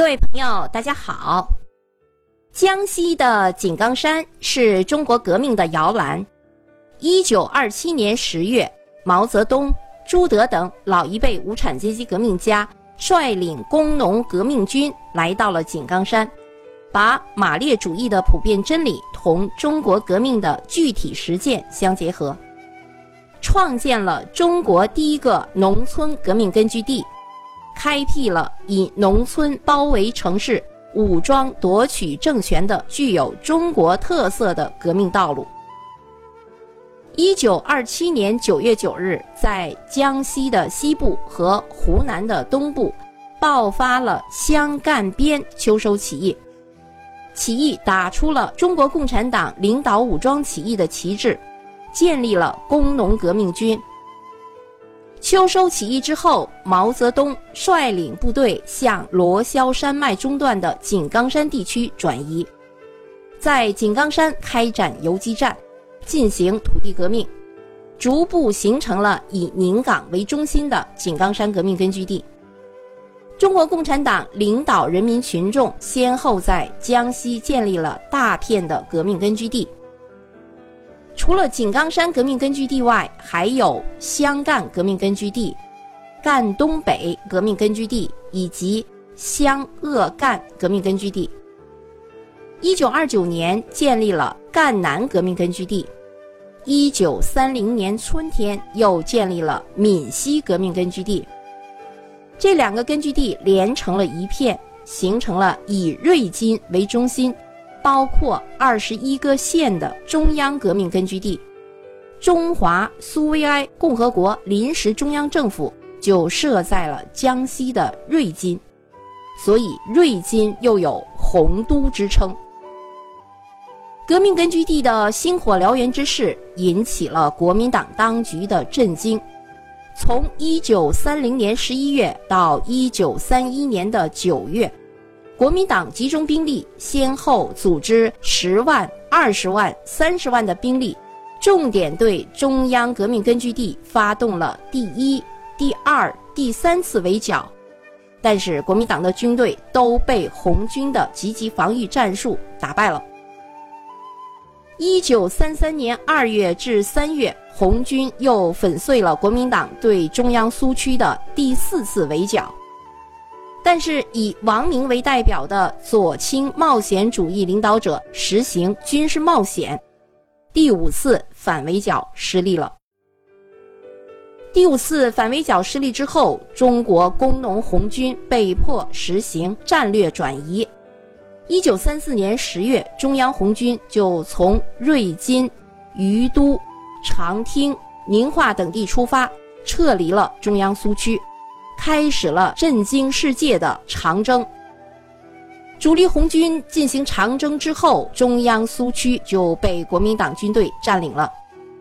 各位朋友，大家好。江西的井冈山是中国革命的摇篮。一九二七年十月，毛泽东、朱德等老一辈无产阶级革命家率领工农革命军来到了井冈山，把马列主义的普遍真理同中国革命的具体实践相结合，创建了中国第一个农村革命根据地。开辟了以农村包围城市、武装夺取政权的具有中国特色的革命道路。一九二七年九月九日，在江西的西部和湖南的东部，爆发了湘赣边秋收起义。起义打出了中国共产党领导武装起义的旗帜，建立了工农革命军。秋收起义之后，毛泽东率领部队向罗霄山脉中段的井冈山地区转移，在井冈山开展游击战，进行土地革命，逐步形成了以宁港为中心的井冈山革命根据地。中国共产党领导人民群众先后在江西建立了大片的革命根据地。除了井冈山革命根据地外，还有湘赣革命根据地、赣东北革命根据地以及湘鄂赣革命根据地。一九二九年建立了赣南革命根据地，一九三零年春天又建立了闽西革命根据地。这两个根据地连成了一片，形成了以瑞金为中心。包括二十一个县的中央革命根据地，中华苏维埃共和国临时中央政府就设在了江西的瑞金，所以瑞金又有“洪都”之称。革命根据地的星火燎原之势引起了国民党当局的震惊。从一九三零年十一月到一九三一年的九月。国民党集中兵力，先后组织十万、二十万、三十万的兵力，重点对中央革命根据地发动了第一、第二、第三次围剿，但是国民党的军队都被红军的积极防御战术打败了。一九三三年二月至三月，红军又粉碎了国民党对中央苏区的第四次围剿。但是以王明为代表的左倾冒险主义领导者实行军事冒险，第五次反围剿失利了。第五次反围剿失利之后，中国工农红军被迫实行战略转移。一九三四年十月，中央红军就从瑞金、于都、长汀、宁化等地出发，撤离了中央苏区。开始了震惊世界的长征。主力红军进行长征之后，中央苏区就被国民党军队占领了，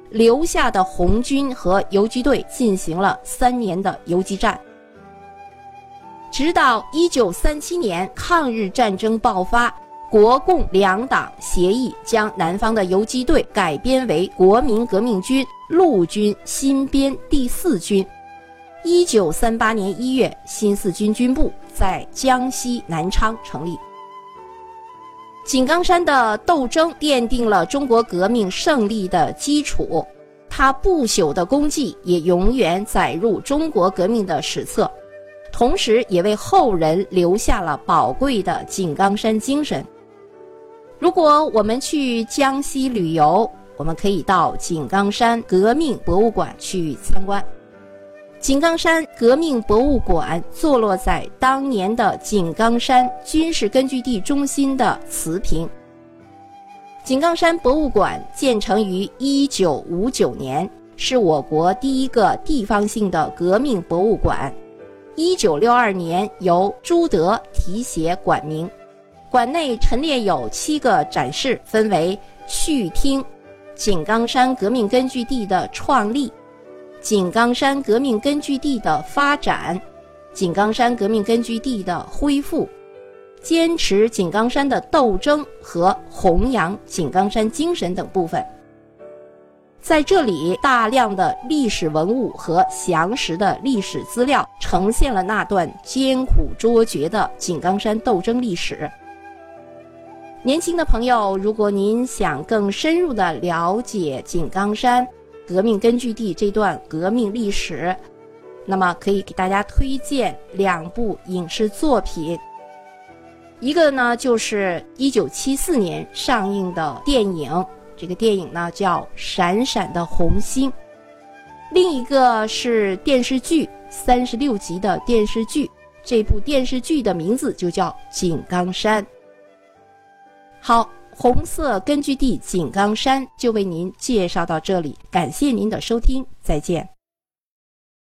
留下的红军和游击队进行了三年的游击战，直到一九三七年抗日战争爆发，国共两党协议将南方的游击队改编为国民革命军陆军新编第四军。一九三八年一月，新四军军部在江西南昌成立。井冈山的斗争奠定了中国革命胜利的基础，它不朽的功绩也永远载入中国革命的史册，同时也为后人留下了宝贵的井冈山精神。如果我们去江西旅游，我们可以到井冈山革命博物馆去参观。井冈山革命博物馆坐落在当年的井冈山军事根据地中心的瓷坪。井冈山博物馆建成于一九五九年，是我国第一个地方性的革命博物馆。一九六二年由朱德题写馆名，馆内陈列有七个展示，分为序听井冈山革命根据地的创立。井冈山革命根据地的发展，井冈山革命根据地的恢复，坚持井冈山的斗争和弘扬井冈山精神等部分。在这里，大量的历史文物和详实的历史资料呈现了那段艰苦卓绝的井冈山斗争历史。年轻的朋友，如果您想更深入的了解井冈山革命根据地这段革命历史，那么可以给大家推荐两部影视作品。一个呢，就是一九七四年上映的电影，这个电影呢叫《闪闪的红星》；另一个是电视剧，三十六集的电视剧，这部电视剧的名字就叫《井冈山》。好，红色根据地井冈山就为您介绍到这里，感谢您的收听，再见。